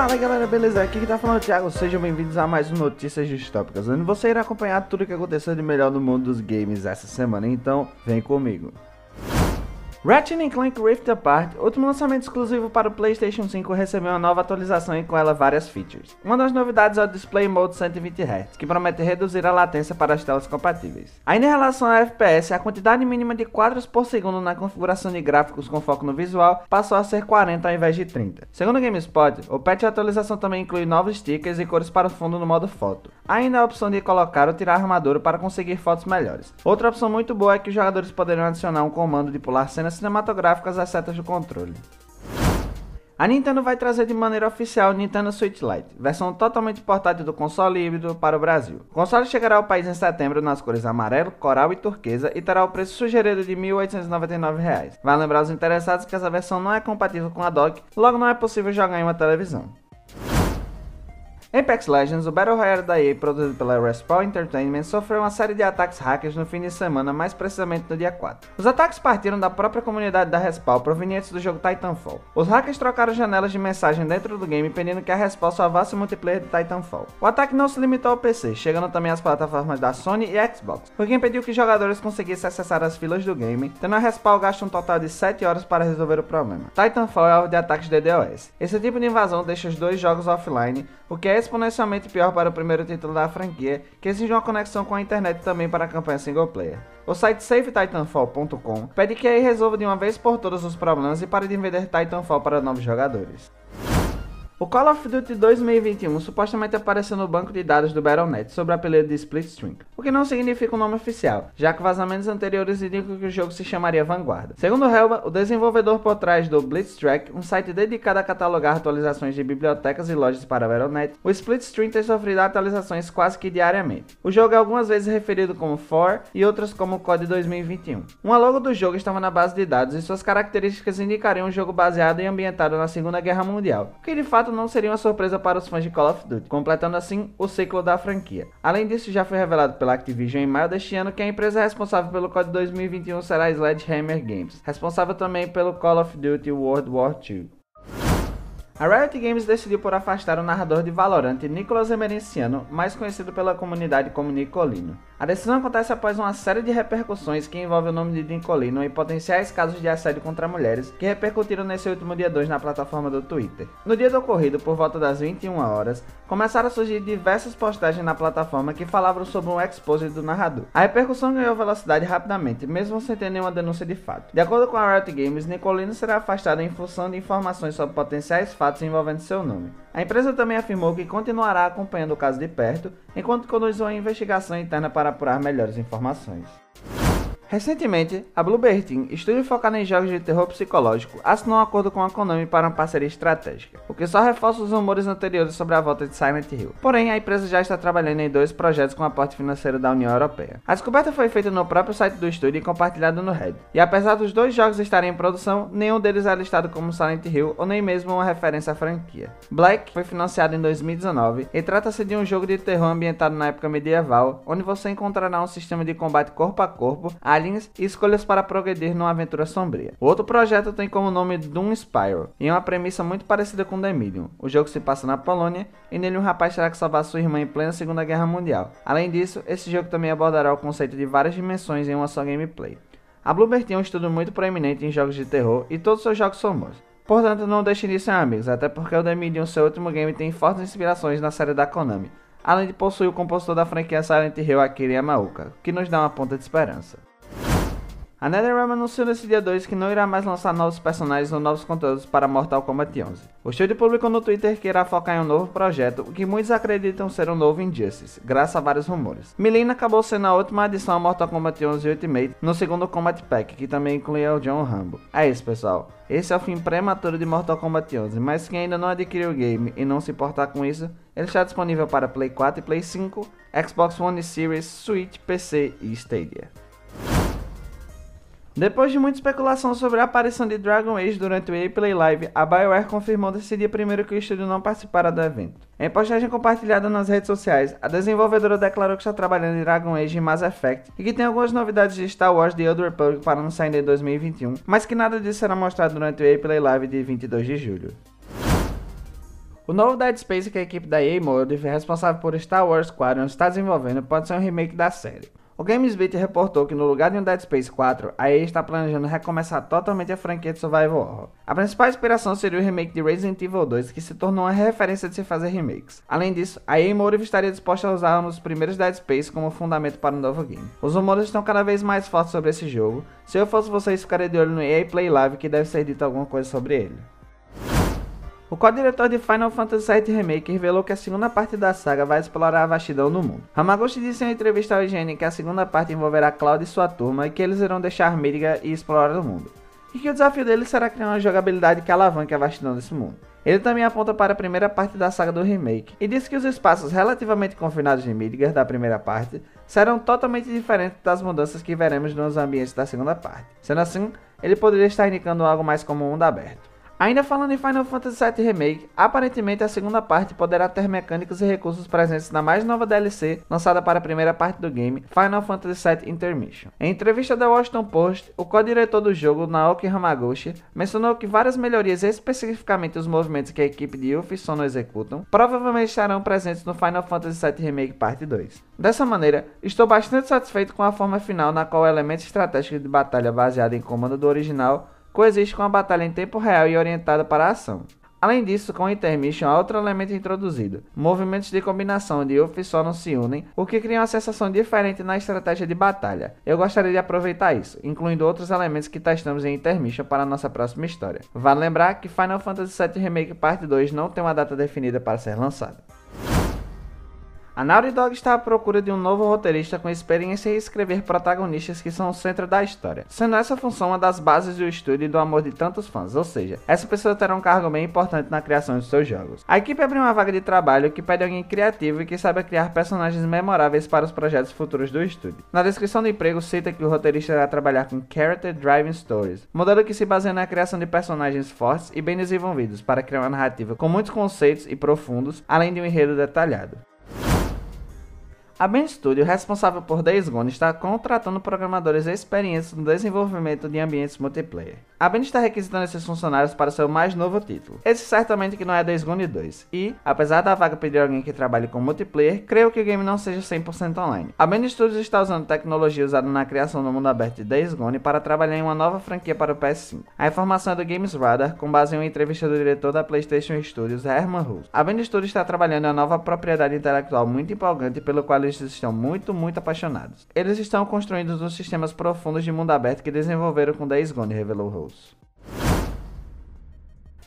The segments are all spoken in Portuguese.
Fala galera, beleza? Aqui que tá falando é o Thiago, sejam bem-vindos a mais um Notícias Distópicas, onde você irá acompanhar tudo o que aconteceu de melhor no mundo dos games essa semana, então vem comigo. Ratchet Clank Rift Apart, último lançamento exclusivo para o PlayStation 5, recebeu uma nova atualização e com ela várias features. Uma das novidades é o Display Mode 120 Hz, que promete reduzir a latência para as telas compatíveis. Ainda em relação a FPS, a quantidade mínima de quadros por segundo na configuração de gráficos com foco no visual passou a ser 40 ao invés de 30. Segundo o GameSpot, o patch de atualização também inclui novos stickers e cores para o fundo no modo foto. Ainda a opção de colocar ou tirar a armadura para conseguir fotos melhores. Outra opção muito boa é que os jogadores poderão adicionar um comando de pular cenas cinematográficas às setas do controle. A Nintendo vai trazer de maneira oficial o Nintendo Switch Lite, versão totalmente portátil do console híbrido para o Brasil. O console chegará ao país em setembro nas cores amarelo, coral e turquesa e terá o preço sugerido de R$ 1.899. Vale lembrar aos interessados que essa versão não é compatível com a dock, logo não é possível jogar em uma televisão. Apex Legends, o Battle Royale da EA produzido pela Respawn Entertainment, sofreu uma série de ataques hackers no fim de semana, mais precisamente no dia 4. Os ataques partiram da própria comunidade da Respawn, provenientes do jogo Titanfall. Os hackers trocaram janelas de mensagem dentro do game, pedindo que a Respawn salvasse o multiplayer de Titanfall. O ataque não se limitou ao PC, chegando também às plataformas da Sony e Xbox, o que impediu que jogadores conseguissem acessar as filas do game, tendo a Respawn gasto um total de 7 horas para resolver o problema. Titanfall é alvo de ataques DDoS. Esse tipo de invasão deixa os dois jogos offline, o que é exponencialmente pior para o primeiro título da franquia, que exige uma conexão com a internet também para a campanha single player. O site SafeTitanfall.com pede que a EA resolva de uma vez por todas os problemas e pare de vender Titanfall para novos jogadores. O Call of Duty 2021 supostamente apareceu no banco de dados do Battle.net sob o apelido de Splitstream, o que não significa um nome oficial, já que vazamentos anteriores indicam que o jogo se chamaria Vanguarda. Segundo Helba, o desenvolvedor por trás do Blitztrack, um site dedicado a catalogar atualizações de bibliotecas e lojas para Battle.net, o Splitstream tem sofrido atualizações quase que diariamente. O jogo é algumas vezes referido como For e outras como COD 2021. Uma logo do jogo estava na base de dados e suas características indicariam um jogo baseado e ambientado na Segunda Guerra Mundial, o que de fato fato não seria uma surpresa para os fãs de Call of Duty, completando assim o ciclo da franquia. Além disso, já foi revelado pela Activision em maio deste ano que a empresa responsável pelo COD 2021 será a Sledgehammer Games, responsável também pelo Call of Duty World War II. A Riot Games decidiu por afastar o narrador de Valorant, Nicolas Emerenciano, mais conhecido pela comunidade como Nicolino. A decisão acontece após uma série de repercussões que envolve o nome de Nicolino e potenciais casos de assédio contra mulheres que repercutiram nesse último dia 2 na plataforma do Twitter. No dia do ocorrido, por volta das 21 horas, começaram a surgir diversas postagens na plataforma que falavam sobre um expose do narrador. A repercussão ganhou velocidade rapidamente, mesmo sem ter nenhuma denúncia de fato. De acordo com a Riot Games, Nicolino será afastado em função de informações sobre potenciais fatos envolvendo seu nome. A empresa também afirmou que continuará acompanhando o caso de perto, enquanto conduz uma investigação interna para apurar melhores informações. Recentemente, a Bluebird Team, estúdio focado em jogos de terror psicológico, assinou um acordo com a Konami para uma parceria estratégica, o que só reforça os rumores anteriores sobre a volta de Silent Hill. Porém, a empresa já está trabalhando em dois projetos com aporte financeiro da União Europeia. A descoberta foi feita no próprio site do estúdio e compartilhada no Reddit. E apesar dos dois jogos estarem em produção, nenhum deles é listado como Silent Hill ou nem mesmo uma referência à franquia. Black foi financiado em 2019 e trata-se de um jogo de terror ambientado na época medieval, onde você encontrará um sistema de combate corpo a corpo, aliens e escolhas para progredir numa aventura sombria. O outro projeto tem como nome Doom Spiral e é uma premissa muito parecida com The Medium. O jogo se passa na Polônia e nele um rapaz terá que salvar sua irmã em plena Segunda Guerra Mundial. Além disso, esse jogo também abordará o conceito de várias dimensões em uma só gameplay. A Bloober tem um estudo muito proeminente em jogos de terror e todos seus jogos são bons. Portanto, não deixem de ser amigos, até porque o The Medium, seu último game, tem fortes inspirações na série da Konami, além de possuir o compositor da franquia Silent Hill Akira Yamaoka, que nos dá uma ponta de esperança. A NetherRealm anunciou nesse dia 2 que não irá mais lançar novos personagens ou novos conteúdos para Mortal Kombat 11. O estúdio publicou no Twitter que irá focar em um novo projeto, o que muitos acreditam ser um novo Injustice, graças a vários rumores. Milena acabou sendo a última adição a Mortal Kombat 11 Ultimate no segundo Combat Pack, que também incluía o John Rambo. É isso pessoal, esse é o fim prematuro de Mortal Kombat 11, mas quem ainda não adquiriu o game e não se importar com isso, ele está disponível para Play 4 e Play 5, Xbox One Series, Switch, PC e Stadia. Depois de muita especulação sobre a aparição de Dragon Age durante o EA Play Live, a BioWare confirmou nesse dia primeiro que o estúdio não participará do evento. Em postagem compartilhada nas redes sociais, a desenvolvedora declarou que está trabalhando em Dragon Age e Mass Effect e que tem algumas novidades de Star Wars The Old Republic para anunciar em 2021, mas que nada disso será mostrado durante o EA Play Live de 22 de julho. O novo Dead Space que a equipe da EA Motive, responsável por Star Wars Squadron, está desenvolvendo pode ser um remake da série. O GamesBeat reportou que no lugar de um Dead Space 4, a EA está planejando recomeçar totalmente a franquia de Survival Horror. A principal inspiração seria o remake de Resident Evil 2, que se tornou uma referência de se fazer remakes. Além disso, a EA Motive estaria disposta a usar um dos primeiros Dead Space como fundamento para um novo game. Os rumores estão cada vez mais fortes sobre esse jogo. Se eu fosse vocês, ficaria de olho no EA Play Live que deve ser dito alguma coisa sobre ele. O co-diretor de Final Fantasy VII Remake revelou que a segunda parte da saga vai explorar a vastidão do mundo. Hamaguchi disse em uma entrevista ao IGN que a segunda parte envolverá Cloud e sua turma e que eles irão deixar Midgar e explorar o mundo. E que o desafio deles será criar uma jogabilidade que alavanque a vastidão desse mundo. Ele também aponta para a primeira parte da saga do remake e disse que os espaços relativamente confinados de Midgar da primeira parte serão totalmente diferentes das mudanças que veremos nos ambientes da segunda parte. Sendo assim, ele poderia estar indicando algo mais como um mundo aberto. Ainda falando em Final Fantasy VII Remake, aparentemente a segunda parte poderá ter mecânicas e recursos presentes na mais nova DLC lançada para a primeira parte do game, Final Fantasy VII Intermission. Em entrevista da Washington Post, o co-diretor do jogo, Naoki Hamaguchi, mencionou que várias melhorias, especificamente os movimentos que a equipe de Yuffie Sono executam, provavelmente estarão presentes no Final Fantasy VII Remake Parte 2. Dessa maneira, estou bastante satisfeito com a forma final na qual o elemento estratégico de batalha baseado em comando do original coexiste com a batalha em tempo real e orientada para a ação. Além disso, com o Intermission há outro elemento introduzido. Movimentos de combinação de UF só não se unem, o que cria uma sensação diferente na estratégia de batalha. Eu gostaria de aproveitar isso, incluindo outros elementos que testamos em Intermission para a nossa próxima história. Vale lembrar que Final Fantasy VII Remake Parte 2 não tem uma data definida para ser lançada. A Naughty Dog está à procura de um novo roteirista com experiência em escrever protagonistas que são o centro da história, sendo essa função uma das bases do estúdio e do amor de tantos fãs, ou seja, essa pessoa terá um cargo bem importante na criação de seus jogos. A equipe abriu uma vaga de trabalho que pede alguém criativo e que saiba criar personagens memoráveis para os projetos futuros do estúdio. Na descrição do emprego cita que o roteirista irá trabalhar com Character Driving Stories, modelo que se baseia na criação de personagens fortes e bem desenvolvidos para criar uma narrativa com muitos conceitos e profundos, além de um enredo detalhado. A Ben Studio, responsável por Days Gone, está contratando programadores experientes no desenvolvimento de ambientes multiplayer. A Ben está requisitando esses funcionários para seu mais novo título. Esse certamente que não é Days Gone 2. E, apesar da vaga pedir alguém que trabalhe com multiplayer, creio que o game não seja 100% online. A Ben Studios está usando tecnologia usada na criação do mundo aberto de Days Gone para trabalhar em uma nova franquia para o PS5. A informação é do Games Radar, com base em uma entrevista do diretor da PlayStation Studios, Herman Hulse. A Ben Studios está trabalhando em uma nova propriedade intelectual muito empolgante pelo qual eles estão muito, muito apaixonados. Eles estão construindo os sistemas profundos de mundo aberto que desenvolveram com Days Gone, revelou Rose.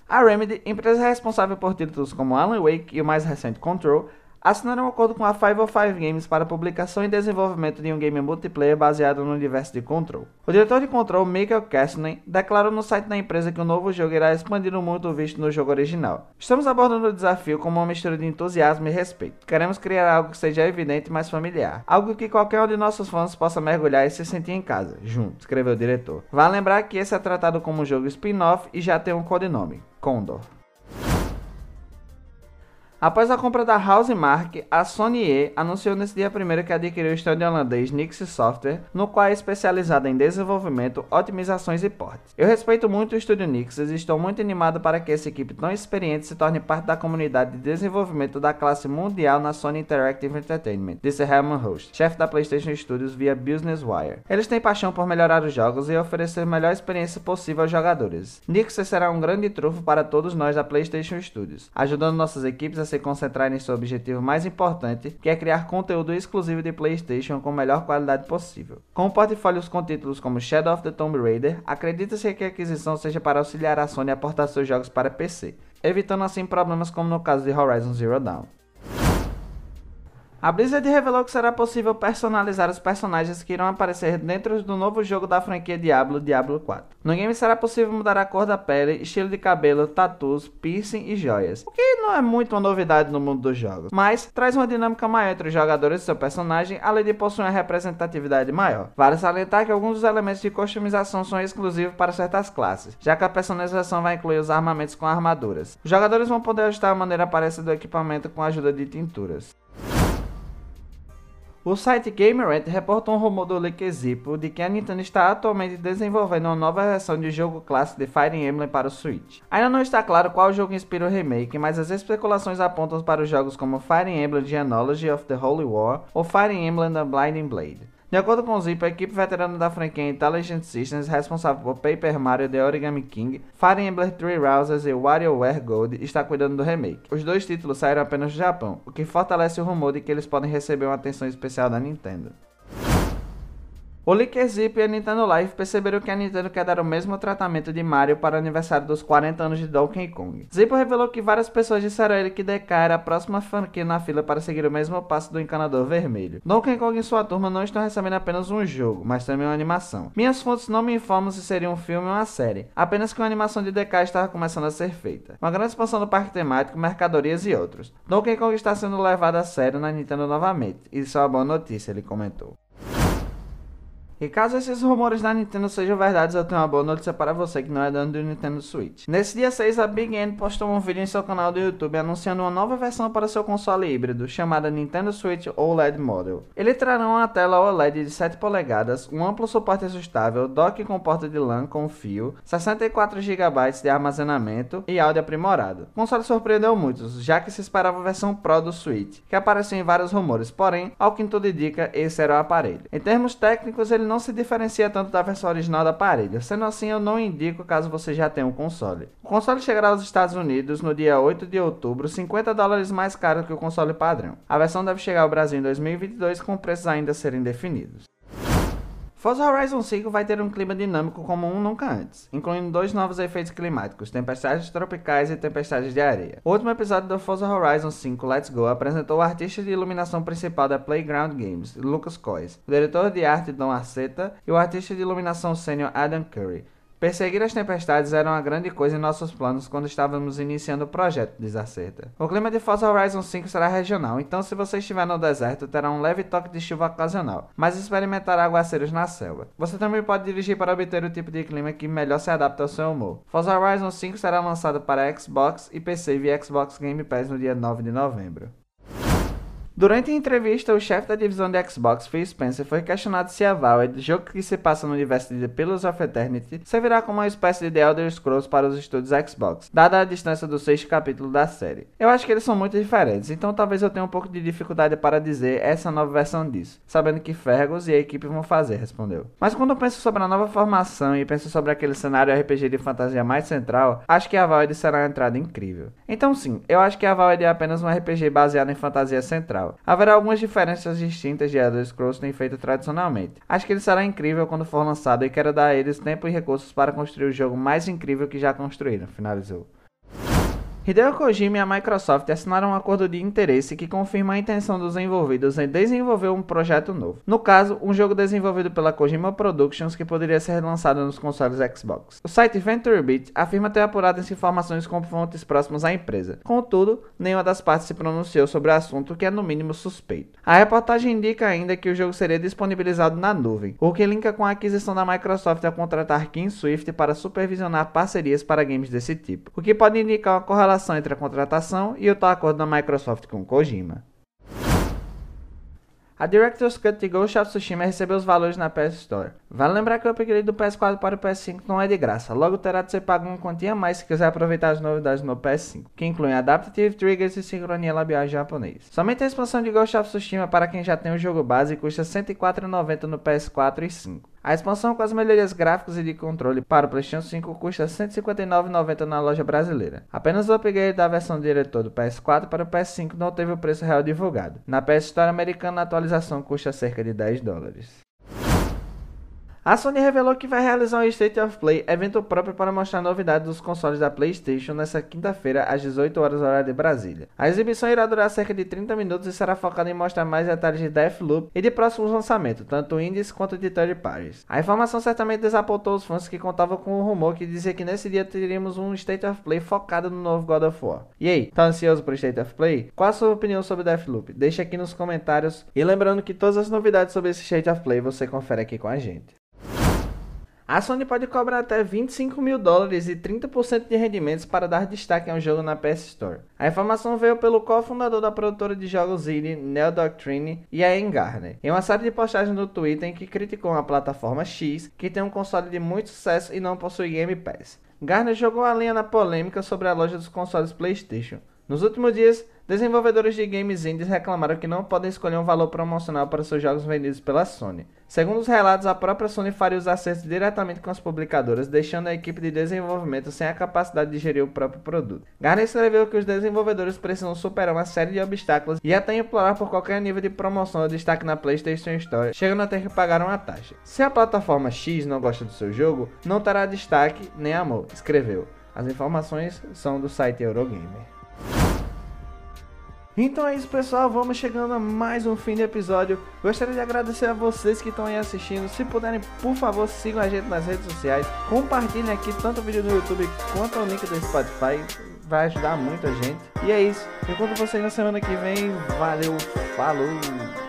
A Remedy, empresa responsável por títulos como Alan Wake e o mais recente Control, assinaram um acordo com a 505 Games para publicação e desenvolvimento de um game multiplayer baseado no universo de Control. O diretor de Control, Michael Kastner, declarou no site da empresa que o novo jogo irá expandir o mundo visto no jogo original. Estamos abordando o desafio como uma mistura de entusiasmo e respeito. Queremos criar algo que seja evidente e mais familiar. Algo que qualquer um de nossos fãs possa mergulhar e se sentir em casa, junto, escreveu o diretor. Vale lembrar que esse é tratado como um jogo spin-off e já tem um codinome, Condor. Após a compra da Housemark, a Sony E anunciou nesse dia 1 que adquiriu o stand holandês Nix Software, no qual é especializada em desenvolvimento, otimizações e portes. Eu respeito muito o estúdio Nix e estou muito animado para que essa equipe tão experiente se torne parte da comunidade de desenvolvimento da classe mundial na Sony Interactive Entertainment, disse Herman Host, chefe da PlayStation Studios via Business Wire. Eles têm paixão por melhorar os jogos e oferecer a melhor experiência possível aos jogadores. Nix será um grande trunfo para todos nós da PlayStation Studios, ajudando nossas equipes a se concentrar em seu objetivo mais importante, que é criar conteúdo exclusivo de PlayStation com a melhor qualidade possível. Com portfólios com títulos como Shadow of the Tomb Raider, acredita-se que a aquisição seja para auxiliar a Sony a portar seus jogos para PC, evitando assim problemas como no caso de Horizon Zero Dawn. A Blizzard revelou que será possível personalizar os personagens que irão aparecer dentro do novo jogo da franquia Diablo, Diablo 4. No game será possível mudar a cor da pele, estilo de cabelo, tatus, piercing e joias, o que não é muito uma novidade no mundo dos jogos, mas traz uma dinâmica maior entre os jogadores e seu personagem, além de possuir uma representatividade maior. Vale salientar que alguns dos elementos de customização são exclusivos para certas classes, já que a personalização vai incluir os armamentos com armaduras. Os jogadores vão poder ajustar a maneira aparência do equipamento com a ajuda de tinturas. O site Gamerant reportou um rumor do Leak Zippo de que a Nintendo está atualmente desenvolvendo uma nova versão de jogo clássico de Fire Emblem para o Switch. Ainda não está claro qual jogo inspira o remake, mas as especulações apontam para os jogos como Fire Emblem Genealogy of the Holy War ou Fire Emblem The Blinding Blade. De acordo com o Zip, a equipe veterana da franquia Intelligent Systems, responsável por Paper Mario The Origami King, Fire Emblem Three Houses e WarioWare Gold, está cuidando do remake. Os dois títulos saíram apenas do Japão, o que fortalece o rumor de que eles podem receber uma atenção especial da Nintendo. O Zip e a Nintendo Life perceberam que a Nintendo quer dar o mesmo tratamento de Mario para o aniversário dos 40 anos de Donkey Kong. Zippo revelou que várias pessoas disseram a ele que DK era a próxima franquia na fila para seguir o mesmo passo do Encanador Vermelho. Donkey Kong e sua turma não estão recebendo apenas um jogo, mas também uma animação. Minhas fontes não me informam se seria um filme ou uma série, apenas que uma animação de DK estava começando a ser feita. Uma grande expansão do parque temático, mercadorias e outros. Donkey Kong está sendo levado a sério na Nintendo novamente, isso é uma boa notícia, ele comentou. E caso esses rumores da Nintendo sejam verdades, eu tenho uma boa notícia para você que não é dono do Nintendo Switch. Nesse dia 6, a Big N postou um vídeo em seu canal do YouTube anunciando uma nova versão para seu console híbrido, chamada Nintendo Switch OLED Model. Ele trará uma tela OLED de 7 polegadas, um amplo suporte ajustável, dock com porta de LAN com fio, 64 GB de armazenamento e áudio aprimorado. O console surpreendeu muitos, já que se esperava a versão Pro do Switch, que apareceu em vários rumores, porém, ao que tudo indica, esse era o aparelho. Em termos técnicos, ele não não se diferencia tanto da versão original do aparelho. Sendo assim, eu não indico caso você já tenha um console. O console chegará aos Estados Unidos no dia 8 de outubro, 50 dólares mais caro que o console padrão. A versão deve chegar ao Brasil em 2022 com preços ainda serem definidos. Forza Horizon 5 vai ter um clima dinâmico como um nunca antes, incluindo dois novos efeitos climáticos, tempestades tropicais e tempestades de areia. O último episódio do Forza Horizon 5 Let's Go apresentou o artista de iluminação principal da Playground Games, Lucas Coys, o diretor de arte Don Arceta e o artista de iluminação sênior Adam Curry, Perseguir as tempestades era uma grande coisa em nossos planos quando estávamos iniciando o projeto, diz Acerta. O clima de Forza Horizon 5 será regional, então se você estiver no deserto, terá um leve toque de chuva ocasional, mas experimentará aguaceiros na selva. Você também pode dirigir para obter o tipo de clima que melhor se adapta ao seu humor. Forza Horizon 5 será lançado para Xbox e PC via Xbox Game Pass no dia 9 de novembro. Durante a entrevista, o chefe da divisão de Xbox, Phil Spencer, foi questionado se a Valve, jogo que se passa no universo de The Pillars of Eternity, servirá como uma espécie de The Elder Scrolls para os estúdios Xbox, dada a distância do sexto capítulo da série. Eu acho que eles são muito diferentes, então talvez eu tenha um pouco de dificuldade para dizer essa nova versão disso, sabendo que Fergus e a equipe vão fazer, respondeu. Mas quando eu penso sobre a nova formação e penso sobre aquele cenário RPG de fantasia mais central, acho que a Valve será uma entrada incrível. Então sim, eu acho que a Valve é apenas um RPG baseado em fantasia central Haverá algumas diferenças distintas de Elder Scrolls têm feito tradicionalmente. Acho que ele será incrível quando for lançado e quero dar a eles tempo e recursos para construir o jogo mais incrível que já construíram, finalizou. Hideo Kojima e a Microsoft assinaram um acordo de interesse que confirma a intenção dos envolvidos em desenvolver um projeto novo. No caso, um jogo desenvolvido pela Kojima Productions que poderia ser lançado nos consoles Xbox. O site VentureBeat afirma ter apurado as informações com fontes próximas à empresa. Contudo, nenhuma das partes se pronunciou sobre o assunto, que é no mínimo suspeito. A reportagem indica ainda que o jogo seria disponibilizado na nuvem, o que linka com a aquisição da Microsoft a contratar Kim Swift para supervisionar parcerias para games desse tipo, o que pode indicar uma correlação relação entre a contratação e o tal acordo da Microsoft com Kojima. A Director's Cut de Ghost of Tsushima recebeu os valores na PS Store. Vale lembrar que o upgrade do PS4 para o PS5 não é de graça, logo terá de ser pago uma quantia a mais se quiser aproveitar as novidades no PS5, que incluem Adaptive Triggers e sincronia labial japonês. Somente a expansão de Ghost of Tsushima para quem já tem o jogo base custa R$ 104,90 no PS4 e 5. A expansão com as melhorias gráficas e de controle para o PlayStation 5 custa R$ 159,90 na loja brasileira. Apenas o upgrade da versão diretor do PS4 para o PS5 não teve o preço real divulgado. Na PS Store americana, a atualização custa cerca de 10 dólares. A Sony revelou que vai realizar um State of Play, evento próprio para mostrar novidades dos consoles da PlayStation nesta quinta-feira às 18 horas horário de Brasília. A exibição irá durar cerca de 30 minutos e será focada em mostrar mais detalhes de Deathloop e de próximos lançamentos, tanto indies quanto de third parties. A informação certamente desapontou os fãs que contavam com o rumor que dizia que nesse dia teríamos um State of Play focado no novo God of War. E aí, tá ansioso por State of Play? Qual a sua opinião sobre Deathloop? Deixa aqui nos comentários e lembrando que todas as novidades sobre esse State of Play você confere aqui com a gente. A Sony pode cobrar até 25 mil dólares e 30% de rendimentos para dar destaque a um jogo na PS Store. A informação veio pelo cofundador da produtora de jogos indie, Neo Doctrine, e a Garner, em uma série de postagens no Twitter em que criticou a plataforma X, que tem um console de muito sucesso e não possui Game Pass. Garner jogou a linha na polêmica sobre a loja dos consoles PlayStation. Nos últimos dias, desenvolvedores de games indies reclamaram que não podem escolher um valor promocional para seus jogos vendidos pela Sony. Segundo os relatos, a própria Sony faria os acertos diretamente com as publicadoras, deixando a equipe de desenvolvimento sem a capacidade de gerir o próprio produto. Garner escreveu que os desenvolvedores precisam superar uma série de obstáculos e até implorar por qualquer nível de promoção ou destaque na PlayStation Store, chegando a ter que pagar uma taxa. Se a plataforma X não gosta do seu jogo, não terá destaque nem amor, escreveu. As informações são do site Eurogamer. Então é isso, pessoal. Vamos chegando a mais um fim de episódio. Gostaria de agradecer a vocês que estão aí assistindo. Se puderem, por favor, sigam a gente nas redes sociais. Compartilhem aqui tanto o vídeo do YouTube quanto o link do Spotify. Vai ajudar muito a gente. E é isso. Encontro vocês na semana que vem. Valeu, falou!